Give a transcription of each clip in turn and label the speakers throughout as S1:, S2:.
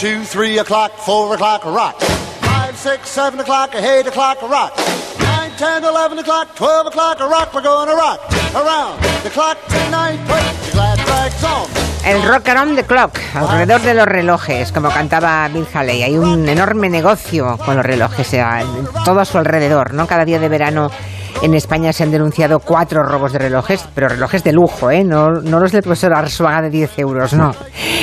S1: two, three o'clock, four o'clock, rock. Five, six, seven o'clock, eight o'clock, rock. Nine, ten, eleven o'clock, twelve o'clock, rock. We're going to rock around the clock tonight. Put glad on.
S2: El the clock, alrededor de los relojes, como cantaba Bill Haley. Hay un enorme negocio con los relojes, eh, todo a su alrededor, ¿no? Cada día de verano en España se han denunciado cuatro robos de relojes, pero relojes de lujo, ¿eh? no, no los del profesor Arzuaga de 10 euros, no.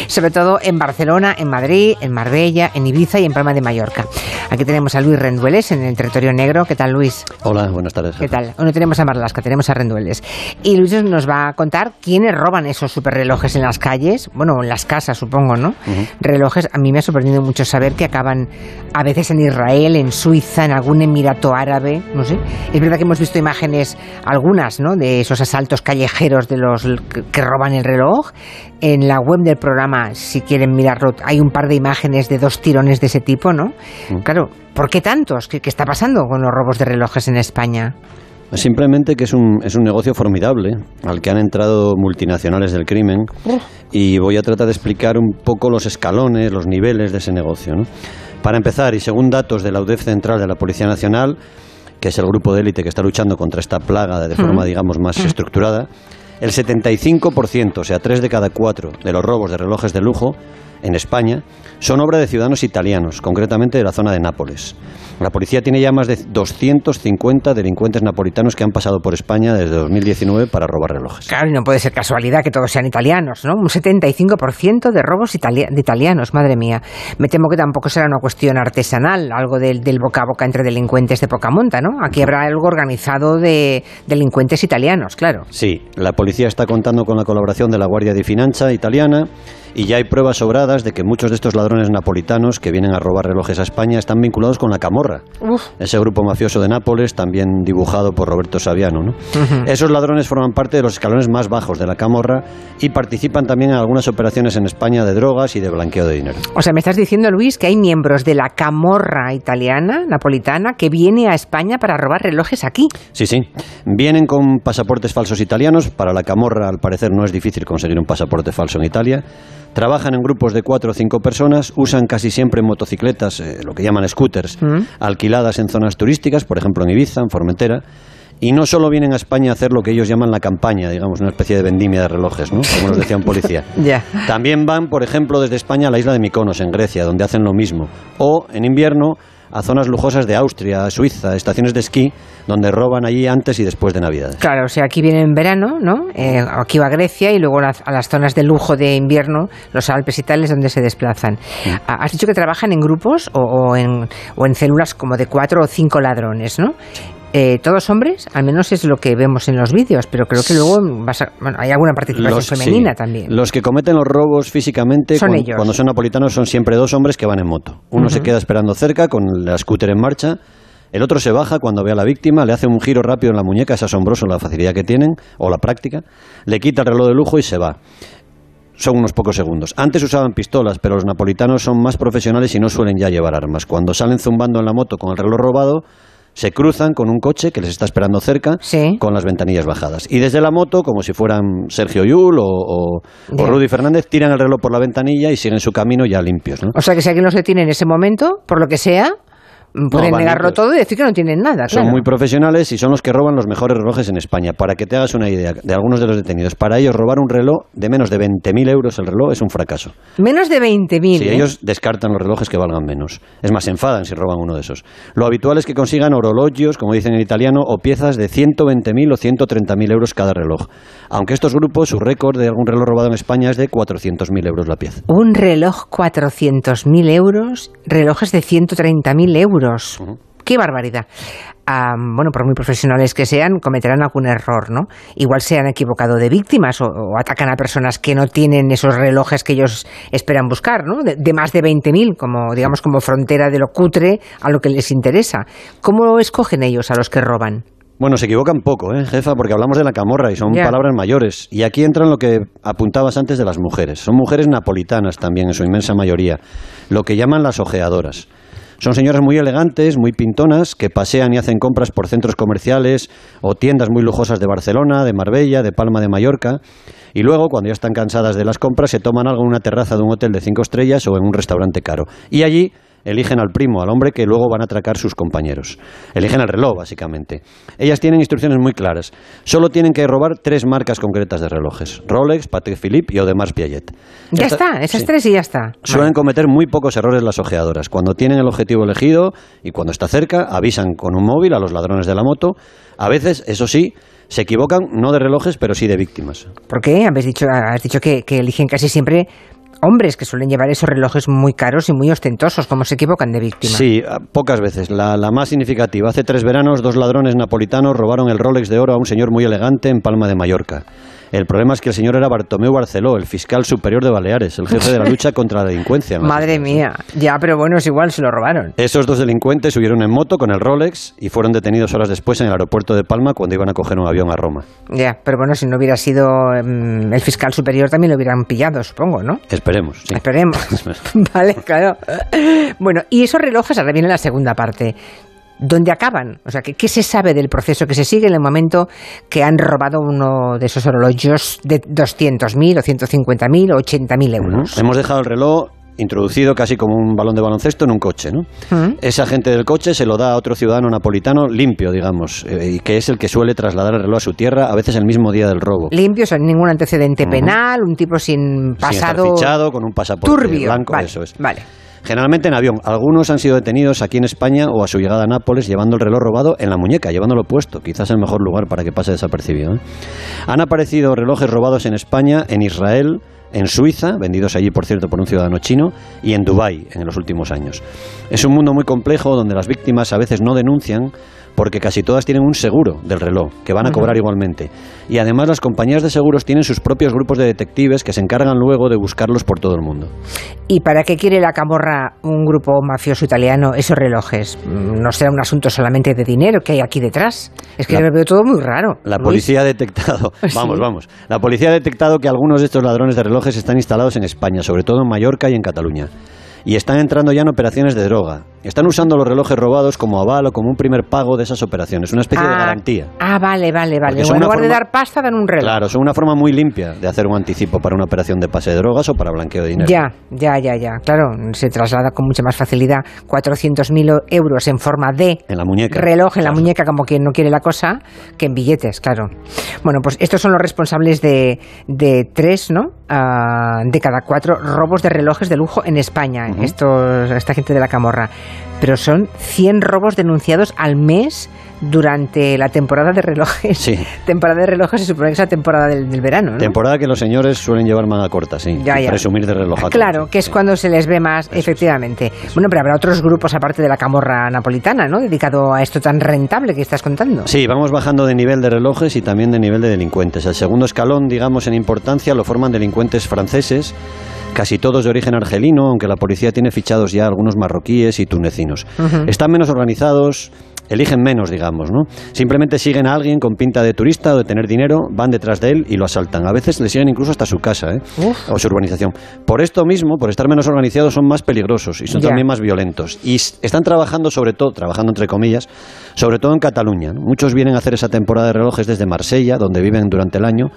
S2: Sobre todo en Barcelona, en Madrid, en Marbella, en Ibiza y en Palma de Mallorca. Aquí tenemos a Luis Rendueles en el territorio negro. ¿Qué tal, Luis?
S3: Hola, buenas tardes.
S2: ¿Qué tal? Hoy no tenemos a Marlasca, tenemos a Rendueles. Y Luis nos va a contar quiénes roban esos superrelojes en las calles, bueno, en las casas, supongo, ¿no? Relojes, a mí me ha sorprendido mucho saber que acaban a veces en Israel, en Suiza, en algún emirato árabe, no sé. Es verdad que hemos visto imágenes, algunas, ¿no? De esos asaltos callejeros de los que, roban el reloj. En la web del programa, si quieren mirarlo, hay un par de imágenes de dos tirones de ese tipo, ¿no? Claro, ¿por qué tantos? ¿Qué, qué está pasando con los robos de relojes en España?
S3: Simplemente que es un, es un negocio formidable al que han entrado multinacionales del crimen y voy a tratar de explicar un poco los escalones, los niveles de ese negocio. ¿no? Para empezar, y según datos de la UDEF Central de la Policía Nacional, que es el grupo de élite que está luchando contra esta plaga de forma, digamos, más estructurada, el 75%, o sea, tres de cada cuatro de los robos de relojes de lujo en España son obra de ciudadanos italianos, concretamente de la zona de Nápoles. La policía tiene ya más de 250 delincuentes napolitanos que han pasado por España desde 2019 para robar relojes.
S2: Claro, y no puede ser casualidad que todos sean italianos, ¿no? Un 75% de robos itali- de italianos, madre mía. Me temo que tampoco será una cuestión artesanal, algo del, del boca a boca entre delincuentes de poca monta, ¿no? Aquí habrá algo organizado de delincuentes italianos, claro.
S3: Sí, la policía está contando con la colaboración de la Guardia di Finanza italiana y ya hay pruebas sobradas de que muchos de estos ladrones napolitanos que vienen a robar relojes a España están vinculados con la Camorra, ese grupo mafioso de Nápoles, también dibujado por Roberto Saviano. ¿no? Esos ladrones forman parte de los escalones más bajos de la Camorra y participan también en algunas operaciones en España de drogas y de blanqueo de dinero.
S2: O sea, me estás diciendo, Luis, que hay miembros de la camorra italiana, napolitana, que viene a España para robar relojes aquí.
S3: Sí, sí. Vienen con pasaportes falsos italianos. Para la camorra, al parecer, no es difícil conseguir un pasaporte falso en Italia. Trabajan en grupos de cuatro o cinco personas. Usan casi siempre motocicletas, eh, lo que llaman scooters, alquiladas en zonas turísticas, por ejemplo en Ibiza, en Formentera. Y no solo vienen a España a hacer lo que ellos llaman la campaña, digamos, una especie de vendimia de relojes, ¿no? Como nos decía un policía. También van, por ejemplo, desde España a la isla de Mykonos, en Grecia, donde hacen lo mismo. O, en invierno, a zonas lujosas de Austria, Suiza, estaciones de esquí, donde roban allí antes y después de Navidad.
S2: Claro, o sea, aquí viene en verano, ¿no? Eh, aquí va Grecia y luego a las, zonas de lujo de invierno, los Alpes y tales, donde se desplazan. Ah, ¿Has dicho que trabajan en grupos o, o en, o en células como de cuatro o cinco ladrones, ¿no? Eh, ¿Todos hombres? Al menos es lo que vemos en los vídeos, pero creo que luego vas a- bueno, hay alguna participación
S3: Los-
S2: femenina
S3: sí.
S2: también.
S3: Los que cometen los robos físicamente
S2: Son
S3: cuan-
S2: ellos.
S3: cuando son napolitanos son siempre dos hombres que van en moto. Uno se queda esperando cerca con la scooter en marcha. El otro se baja cuando ve a la víctima, le hace un giro rápido en la muñeca, es asombroso la facilidad que tienen, o la práctica, le quita el reloj de lujo y se va. Son unos pocos segundos. Antes usaban pistolas, pero los napolitanos son más profesionales y no suelen ya llevar armas. Cuando salen zumbando en la moto con el reloj robado, se cruzan con un coche que les está esperando cerca,
S2: Sí.
S3: con las ventanillas bajadas. Y desde la moto, como si fueran Sergio Yul o, o- o
S2: Ya.
S3: Rudy Fernández, tiran el reloj por la ventanilla y siguen su camino ya limpios. ¿no?
S2: O sea, que si alguien los detiene en ese momento, por lo que sea, pueden negarlo todo y decir que no tienen nada.
S3: Son
S2: claro.
S3: muy profesionales y son los que roban los mejores relojes en España. Para que te hagas una idea de algunos de los detenidos, para ellos robar un reloj de menos de 20.000 euros el reloj es un fracaso.
S2: Menos de 20.000.
S3: Si
S2: ¿eh?
S3: ellos descartan los relojes que valgan menos. Es más, se enfadan si roban uno de esos. Lo habitual es que consigan orologios, como dicen en italiano, o piezas de 120.000 o 130.000 euros cada reloj. Aunque estos grupos, su récord de algún reloj robado en España es de 400.000 euros la pieza.
S2: Un reloj 400.000 euros, relojes de 130.000 euros. ¡Qué barbaridad! Bueno, por muy profesionales que sean, cometerán algún error, ¿no? Igual se han equivocado de víctimas o, o atacan a personas que no tienen esos relojes que ellos esperan buscar, ¿no? De, de más de 20.000, como, digamos, como frontera de lo cutre a lo que les interesa. ¿Cómo escogen ellos a los que roban?
S3: Bueno, se equivocan poco, ¿eh, jefa? Porque hablamos de la camorra y son palabras mayores. Y aquí entran lo que apuntabas antes de las mujeres. Son mujeres napolitanas también, en su inmensa mayoría. Lo que llaman las ojeadoras. Son señoras muy elegantes, muy pintonas, que pasean y hacen compras por centros comerciales o tiendas muy lujosas de Barcelona, de Marbella, de Palma de Mallorca. Y luego, cuando ya están cansadas de las compras, se toman algo en una terraza de un hotel de cinco estrellas o en un restaurante caro. Y allí eligen al primo, al hombre que luego van a atracar sus compañeros. Eligen el reloj, básicamente. Ellas tienen instrucciones muy claras. Solo tienen que robar tres marcas concretas de relojes. Rolex, Patek Philippe y Audemars Piguet.
S2: Ya está, esas tres y ya está.
S3: Suelen cometer muy pocos errores las ojeadoras. Cuando tienen el objetivo elegido y cuando está cerca, avisan con un móvil a los ladrones de la moto. A veces, eso sí, se equivocan no de relojes, pero sí de víctimas.
S2: ¿Por qué? Habéis dicho, has dicho que, que eligen casi siempre hombres que suelen llevar esos relojes muy caros y muy ostentosos, como se equivocan de víctima.
S3: Sí, pocas veces. La, la, más significativa. Hace tres veranos, dos ladrones napolitanos robaron el Rolex de oro a un señor muy elegante en Palma de Mallorca. El problema es que el señor era Bartomeu Barceló, el fiscal superior de Baleares, el jefe de la lucha contra la delincuencia.
S2: Madre mía, ya, pero bueno, es igual, se lo robaron.
S3: Esos dos delincuentes subieron en moto con el Rolex y fueron detenidos horas después en el aeropuerto de Palma cuando iban a coger un avión a Roma.
S2: Ya, pero bueno, si no hubiera sido mm, el fiscal superior también lo hubieran pillado, supongo, ¿no?
S3: Esperemos, sí.
S2: Esperemos. vale, claro. Bueno, y esos relojes, ahora viene la segunda parte. ¿Dónde acaban? O sea, ¿qué, ¿qué, se sabe del proceso que se sigue en el momento que han robado uno de esos relojes de 200.000 o 150.000 o 80.000 euros?
S3: Uh -huh. Hemos dejado el reloj introducido casi como un balón de baloncesto en un coche, ¿no? Uh -huh. Ese agente del coche se lo da a otro ciudadano napolitano limpio, digamos, eh, y que es el que suele trasladar el reloj a su tierra, a veces el mismo día del robo.
S2: Limpio, sin ningún antecedente uh -huh. penal, un tipo sin pasado...
S3: Sin fichado, con un pasaporte
S2: turbio.
S3: blanco,
S2: vale,
S3: eso es.
S2: Vale.
S3: Generalmente en avión. Algunos han sido detenidos aquí en España o a su llegada a Nápoles llevando el reloj robado en la muñeca, llevándolo puesto. Quizás el mejor lugar para que pase desapercibido. ¿eh? Han aparecido relojes robados en España, en Israel, en Suiza, vendidos allí por cierto por un ciudadano chino, y en Dubái en los últimos años. Es un mundo muy complejo donde las víctimas a veces no denuncian porque casi todas tienen un seguro del reloj, que van a cobrar uh -huh. igualmente. Y además las compañías de seguros tienen sus propios grupos de detectives que se encargan luego de buscarlos por todo el mundo.
S2: ¿Y para qué quiere la camorra un grupo mafioso italiano esos relojes? ¿No será un asunto solamente de dinero que hay aquí detrás? Es que la, lo veo todo muy raro.
S3: La Luis. policía ha detectado, vamos, ¿Sí? vamos, la policía ha detectado que algunos de estos ladrones de relojes están instalados en España, sobre todo en Mallorca y en Cataluña y están entrando ya en operaciones de droga. Están usando los relojes robados como aval o como un primer pago de esas operaciones, una especie
S2: ah,
S3: de garantía.
S2: Ah, vale, vale, vale. En lugar forma, de dar pasta, dan un reloj.
S3: Claro, son una forma muy limpia de hacer un anticipo para una operación de pase de drogas o para blanqueo de dinero.
S2: Ya, ya, ya, ya. Claro, se traslada con mucha más facilidad 400.000 euros en forma de
S3: en la muñeca.
S2: reloj en claro. la muñeca, como quien no quiere la cosa, que en billetes, claro. Bueno, pues estos son los responsables de, de tres, ¿no? Uh, de cada cuatro robos de relojes de lujo en España. Uh -huh. Estos esta gente de la camorra. Pero son 100 robos denunciados al mes durante la temporada de relojes.
S3: Sí.
S2: Temporada de relojes se supone que es la temporada del, del verano. ¿no?
S3: Temporada que los señores suelen llevar manga corta, sí.
S2: Ya, ya.
S3: Presumir de reloj.
S2: Claro, que es
S3: sí.
S2: cuando se les ve más, Eso efectivamente. Es. Bueno, pero habrá otros grupos aparte de la camorra napolitana, ¿no? Dedicado a esto tan rentable que estás contando.
S3: Sí, vamos bajando de nivel de relojes y también de nivel de delincuentes. El segundo escalón, digamos, en importancia lo forman delincuentes franceses casi todos de origen argelino, aunque la policía tiene fichados ya algunos marroquíes y tunecinos. Uh -huh. Están menos organizados, eligen menos, digamos, ¿no? Simplemente siguen a alguien con pinta de turista o de tener dinero, van detrás de él y lo asaltan. A veces le siguen incluso hasta su casa, ¿eh? O su urbanización. Por esto mismo, por estar menos organizados, son más peligrosos y son yeah. también más violentos. Y están trabajando sobre todo, trabajando entre comillas, sobre todo en Cataluña. ¿no? Muchos vienen a hacer esa temporada de relojes desde Marsella, donde viven durante el año,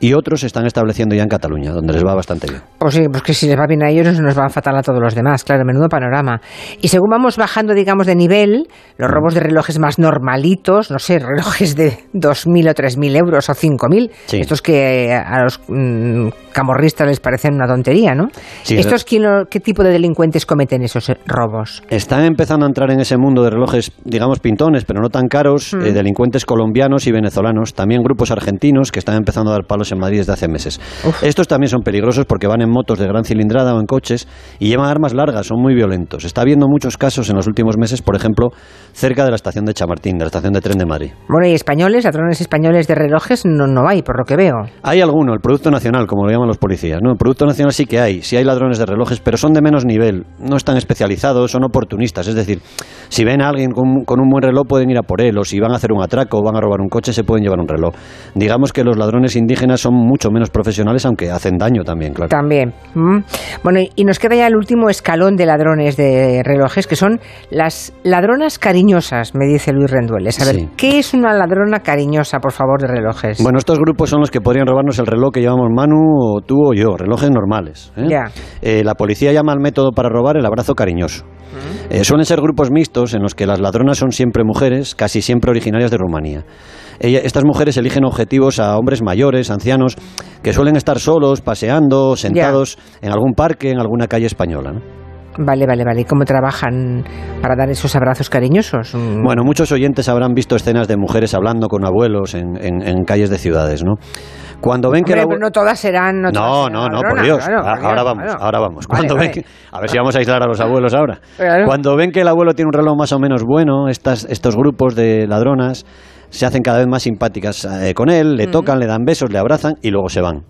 S3: y otros se están estableciendo ya en Cataluña, donde les va bastante bien.
S2: Pues sí, pues que si les va bien a ellos, nos va fatal a todos los demás, claro, menudo panorama. Y según vamos bajando, digamos, de nivel, los robos de relojes más normalitos, no sé, relojes de 2.000 o 3.000 euros o 5.000, sí. estos que a los mmm, camorristas les parecen una tontería, ¿no?
S3: Sí,
S2: ¿Estos qué tipo de delincuentes cometen esos robos?
S3: Están empezando a entrar en ese mundo de relojes, digamos, pintones, pero no tan caros, mm. eh, delincuentes colombianos y venezolanos, también grupos argentinos que están empezando a dar palos en Madrid desde hace meses. Uf. Estos también son peligrosos porque van en motos de gran cilindrada o en coches y llevan armas largas, son muy violentos. Está habiendo muchos casos en los últimos meses, por ejemplo, cerca de la estación de Chamartín, de la estación de tren de Madrid.
S2: Bueno, y españoles, ladrones españoles de relojes no, no hay, por lo que veo.
S3: Hay alguno, el Producto Nacional, como lo llaman los policías. ¿no? El Producto Nacional sí que hay, sí hay ladrones de relojes, pero son de menos nivel, no están especializados, son oportunistas. Es decir, si ven a alguien con, con un buen reloj, pueden ir a por él, o si van a hacer un atraco o van a robar un coche, se pueden llevar un reloj. Digamos que los ladrones indígenas son mucho menos profesionales, aunque hacen daño también, claro.
S2: También. Mm. Bueno, y nos queda ya el último escalón de ladrones de relojes, que son las ladronas cariñosas, me dice Luis Rendueles. A ver,
S3: Sí.
S2: ¿qué es una ladrona cariñosa, por favor, de relojes?
S3: Bueno, estos grupos son los que podrían robarnos el reloj que llevamos Manu, o tú o yo, relojes normales. ¿eh?
S2: Ya.
S3: Eh, la policía llama al método para robar el abrazo cariñoso. Eh, suelen ser grupos mixtos en los que las ladronas son siempre mujeres, casi siempre originarias de Rumanía. Ella- estas mujeres eligen objetivos a hombres mayores, ancianos, que suelen estar solos, paseando, sentados en algún parque, en alguna calle española. ¿no?
S2: Vale, vale, vale. ¿Y cómo trabajan para dar esos abrazos cariñosos? Mm.
S3: Bueno, muchos oyentes habrán visto escenas de mujeres hablando con abuelos en, en- en calles de ciudades, ¿no? Cuando ven que
S2: Hombre, pero no todas serán. No, todas
S3: No,
S2: serán
S3: no, no, por Dios.
S2: claro,
S3: Ah, ahora vamos,
S2: claro.
S3: ahora vamos.
S2: Vale,
S3: Cuando ven
S2: vale.
S3: que- a ver si vamos a aislar a los abuelos ahora. Cuando ven que el abuelo tiene un reloj más o menos bueno, estas, estos grupos de ladronas se hacen cada vez más simpáticas eh, con él, le tocan, le dan besos, le abrazan y luego se van.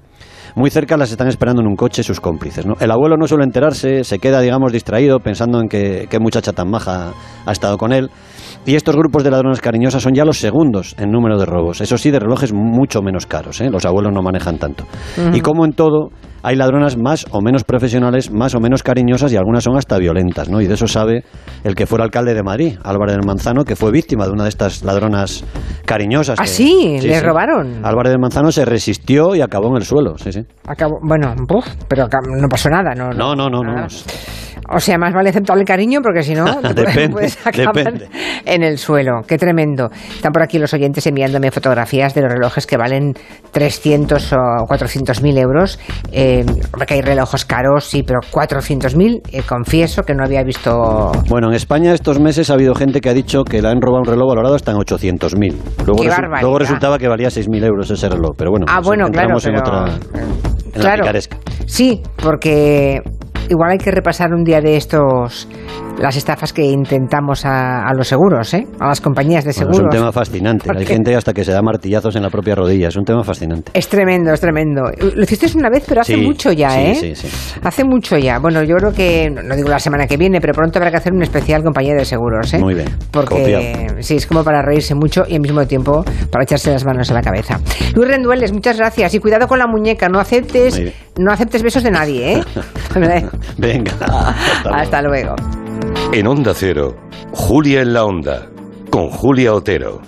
S3: Muy cerca las están esperando en un coche sus cómplices. ¿no? El abuelo no suele enterarse, se queda, digamos, distraído pensando en que qué muchacha tan maja ha estado con él. Y estos grupos de ladronas cariñosas son ya los segundos en número de robos. Eso sí, de relojes mucho menos caros. ¿eh? Los abuelos no manejan tanto. Y como en todo, hay ladronas más o menos profesionales, más o menos cariñosas y algunas son hasta violentas. ¿no? Y de eso sabe el que fuera alcalde de Madrid, Álvarez del Manzano, que fue víctima de una de estas ladronas cariñosas.
S2: ¿Ah,
S3: que-
S2: sí? ¿Le robaron?
S3: Álvarez del Manzano se resistió y acabó en el suelo. Sí, sí.
S2: Acabo- bueno, pero acá no pasó nada, ¿no?
S3: No, no, no.
S2: O sea, más vale aceptar el cariño porque si no,
S3: Depende,
S2: puedes acabar
S3: depende.
S2: en el suelo. Qué tremendo. Están por aquí los oyentes enviándome fotografías de los relojes que valen 300 o 400 mil euros. Eh, porque hay relojes caros, sí, pero 400 mil, eh, confieso que no había visto...
S3: Bueno, en España estos meses ha habido gente que ha dicho que le han robado un reloj valorado hasta en 800.000. Luego,
S2: ¡Qué
S3: resu- luego resultaba que valía 6.000 euros ese reloj. Pero bueno,
S2: Ah, bueno, claro,
S3: en otra... En la
S2: claro.
S3: picaresca.
S2: Sí, porque igual hay que repasar un día de estos las estafas que intentamos a, a los seguros, ¿eh? A las compañías de
S3: Bueno, es
S2: seguros.
S3: un tema fascinante. Hay gente hasta que se da martillazos en la propia rodilla. Es un tema fascinante.
S2: Es tremendo, es tremendo. Lo hiciste una vez, pero hace
S3: Sí,
S2: mucho ya,
S3: sí,
S2: ¿eh?
S3: sí, sí, sí.
S2: Hace mucho ya. Bueno, yo creo que, no digo la semana que viene, pero pronto habrá que hacer un especial compañía de seguros, ¿eh?
S3: Muy bien,
S2: Porque sí, es como para reírse mucho y al mismo tiempo para echarse las manos a la cabeza. Luis Rendueles, muchas gracias. Y cuidado con la muñeca, no aceptes, no aceptes besos de nadie, ¿eh?
S3: Venga. Hasta luego.
S2: Hasta luego.
S4: En Onda Cero, Julia en la Onda, con Julia Otero.